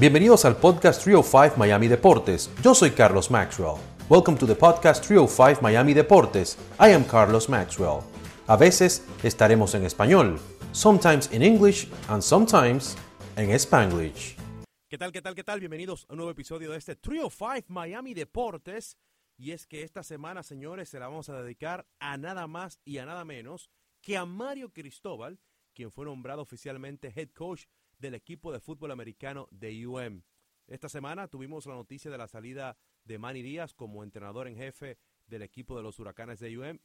Bienvenidos al podcast 305 Miami Deportes. Yo soy Carlos Maxwell. Welcome to the podcast 305 Miami Deportes. I am Carlos Maxwell. A veces estaremos en español, sometimes in English and sometimes en Spanglish. ¿Qué tal, qué tal, qué tal? Bienvenidos a un nuevo episodio de este 305 Miami Deportes. Y es que esta semana, señores, se la vamos a dedicar a nada más y a nada menos que a Mario Cristóbal, quien fue nombrado oficialmente head coach del equipo de fútbol americano de UM. Esta semana tuvimos la noticia de la salida de Manny Díaz como entrenador en jefe del equipo de los huracanes de UM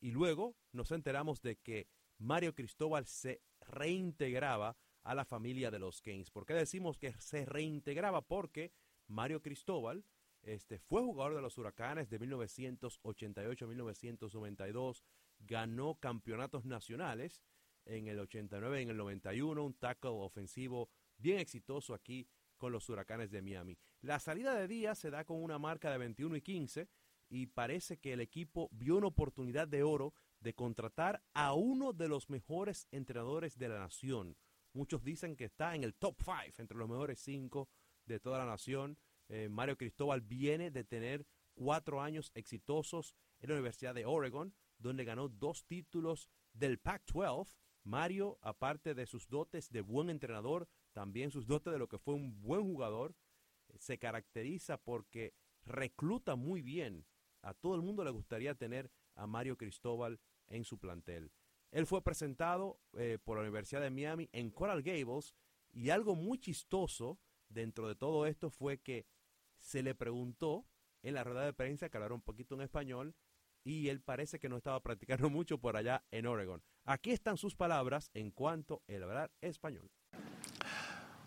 y luego nos enteramos de que Mario Cristóbal se reintegraba a la familia de los Kings. ¿Por qué decimos que se reintegraba? Porque Mario Cristóbal este, fue jugador de los huracanes de 1988 a 1992, ganó campeonatos nacionales en el 89, en el 91, un tackle ofensivo bien exitoso aquí con los huracanes de Miami. La salida de Díaz se da con una marca de 21 y 15 y parece que el equipo vio una oportunidad de oro de contratar a uno de los mejores entrenadores de la nación. Muchos dicen que está en el top 5, entre los mejores 5 de toda la nación. Eh, Mario Cristóbal viene de tener cuatro años exitosos en la Universidad de Oregon, donde ganó dos títulos del Pac-12 Mario, aparte de sus dotes de buen entrenador, también sus dotes de lo que fue un buen jugador, se caracteriza porque recluta muy bien. A todo el mundo le gustaría tener a Mario Cristóbal en su plantel. Él fue presentado eh, por la Universidad de Miami en Coral Gables y algo muy chistoso dentro de todo esto fue que se le preguntó en la rueda de prensa, que hablaron un poquito en español, y él parece que no estaba practicando mucho por allá en Oregon. Aquí están sus palabras en cuanto a hablar español.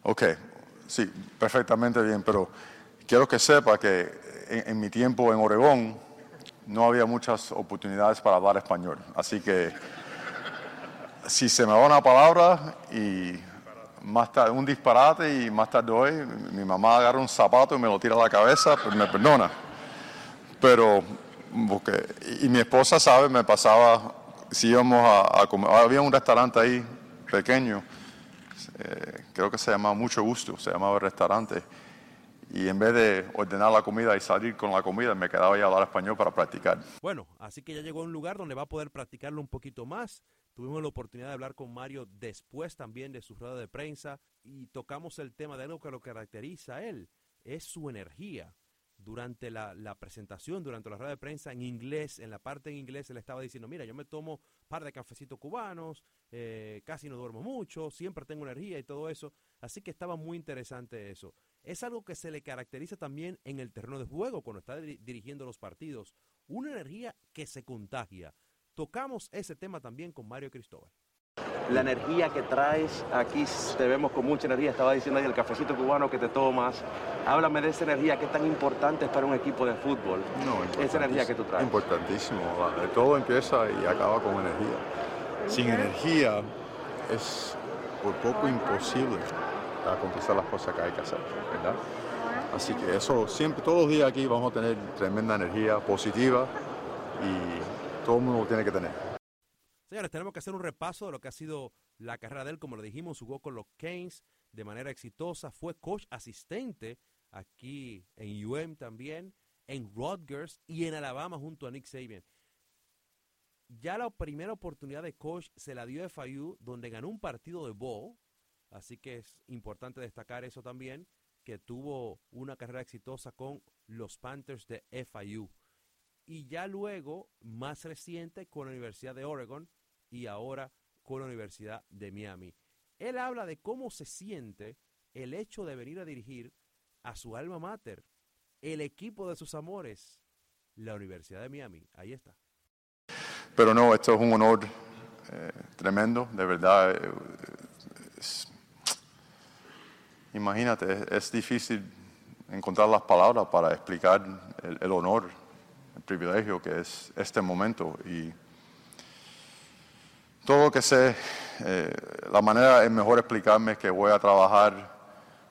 Ok, sí, perfectamente bien, pero quiero que sepa que en, mi tiempo en Oregón no había muchas oportunidades para hablar español, así que si se me va una palabra y más tarde un disparate y más tarde hoy mi mamá agarra un zapato y me lo tira a la cabeza, pues me perdona. Pero y mi esposa sabe, me pasaba, si íbamos a, comer, había un restaurante ahí pequeño, eh, creo que se llamaba Mucho Gusto, se llamaba el restaurante, y en vez de ordenar la comida y salir con la comida, me quedaba ahí a hablar español para practicar. Bueno, así que ya llegó a un lugar donde va a poder practicarlo un poquito más. Tuvimos la oportunidad de hablar con Mario después también de su rueda de prensa y tocamos el tema de algo que lo caracteriza a él, es su energía durante la, presentación, durante la rueda de prensa en inglés, en la parte en inglés, él estaba diciendo, mira, yo me tomo un par de cafecitos cubanos, eh, casi no duermo mucho, siempre tengo energía y todo eso. Así que estaba muy interesante eso. Es algo que se le caracteriza también en el terreno de juego cuando está dirigiendo los partidos. Una energía que se contagia. Tocamos ese tema también con Mario Cristóbal la energía que traes. Aquí te vemos con mucha energía. Estaba diciendo ahí el cafecito cubano que te tomas. Háblame de esa energía que es tan importante para un equipo de fútbol. No, esa energía que tú traes. Importantísimo. Todo empieza y acaba con energía. Sin energía es por poco imposible conquistar las cosas que hay que hacer, ¿verdad? Así que eso siempre, todos los días aquí vamos a tener tremenda energía positiva y todo el mundo lo tiene que tener. Señores, tenemos que hacer un repaso de lo que ha sido la carrera de él. Como lo dijimos, jugó con los Keynes de manera exitosa. Fue coach asistente aquí en UM también, en Rutgers y en Alabama junto a Nick Saban. Ya la primera oportunidad de coach se la dio FIU, donde ganó un partido de bowl. Así que es importante destacar eso también, que tuvo una carrera exitosa con los Panthers de FIU. Y ya luego, más reciente, con la Universidad de Oregon, y ahora con la Universidad de Miami. Él habla de cómo se siente el hecho de venir a dirigir a su alma mater, el equipo de sus amores, la Universidad de Miami. Ahí está. Pero no, esto es un honor eh, tremendo, de verdad. Eh, imagínate, es, difícil encontrar las palabras para explicar el, el honor, el privilegio que es este momento. Y todo lo que sé, eh, la manera es mejor explicarme que voy a trabajar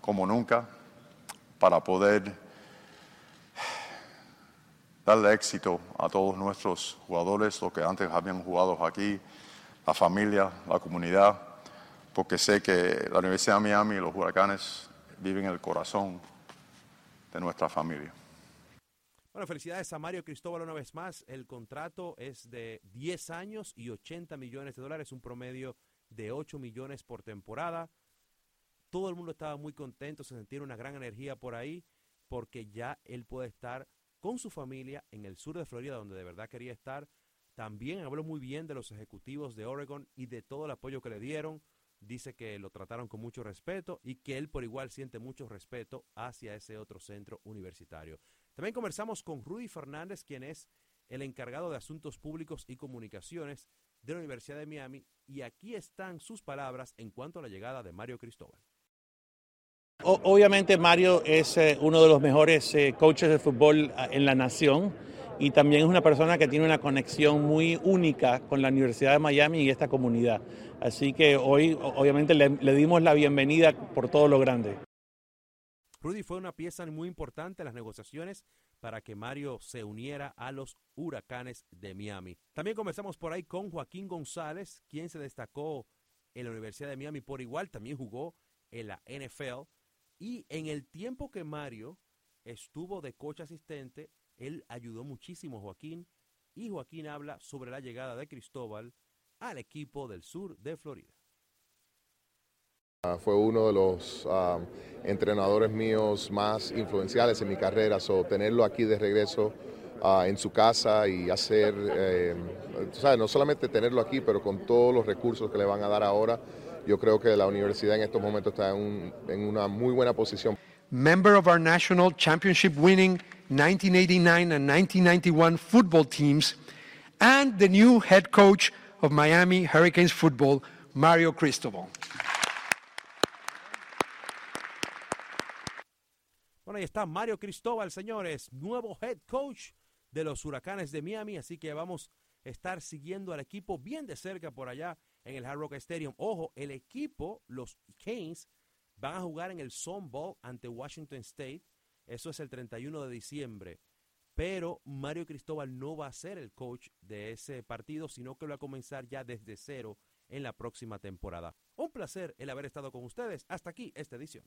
como nunca para poder darle éxito a todos nuestros jugadores, los que antes habían jugado aquí, la familia, la comunidad, porque sé que la Universidad de Miami y los huracanes vive en el corazón de nuestra familia. Bueno, felicidades a Mario Cristóbal una vez más. El contrato es de 10 años y 80 millones de dólares, un promedio de 8 millones por temporada. Todo el mundo estaba muy contento, se sentía una gran energía por ahí, porque ya él puede estar con su familia en el sur de Florida, donde de verdad quería estar. También habló muy bien de los ejecutivos de Oregon y de todo el apoyo que le dieron. Dice que lo trataron con mucho respeto y que él por igual siente mucho respeto hacia ese otro centro universitario. También conversamos con Rudy Fernández, quien es el encargado de Asuntos Públicos y Comunicaciones de la Universidad de Miami, y aquí están sus palabras en cuanto a la llegada de Mario Cristóbal. obviamente Mario es eh, uno de los mejores eh, coaches de fútbol ah, en la nación y también es una persona que tiene una conexión muy única con la Universidad de Miami y esta comunidad. Así que hoy obviamente le, le dimos la bienvenida por todo lo grande. Rudy fue una pieza muy importante en las negociaciones para que Mario se uniera a los huracanes de Miami. También comenzamos por ahí con Joaquín González, quien se destacó en la Universidad de Miami por igual, también jugó en la NFL. Y en el tiempo que Mario estuvo de coche asistente, él ayudó muchísimo a Joaquín y Joaquín habla sobre la llegada de Cristóbal al equipo del sur de Florida. Ah, fue uno de los ah, entrenadores míos más influenciales en mi carrera, so, tenerlo aquí de regreso ah, en su casa y hacer, eh, no solamente tenerlo aquí, pero con todos los recursos que le van a dar ahora, yo creo que la universidad en estos momentos está en, en una muy buena posición. Member of our national championship winning 1989 and 1991 football teams, and the new head coach of Miami Hurricanes football, Mario Cristobal. Bueno, ahí está Mario Cristóbal, señores, nuevo head coach de los Huracanes de Miami, así que vamos a estar siguiendo al equipo bien de cerca por allá en el Hard Rock Stadium. Ojo, el equipo, los Canes, van a jugar en el Sun Bowl ante Washington State. Eso es el 31 de diciembre. Pero Mario Cristóbal no va a ser el coach de ese partido, sino que lo va a comenzar ya desde cero en la próxima temporada. Un placer el haber estado con ustedes. Hasta aquí esta edición.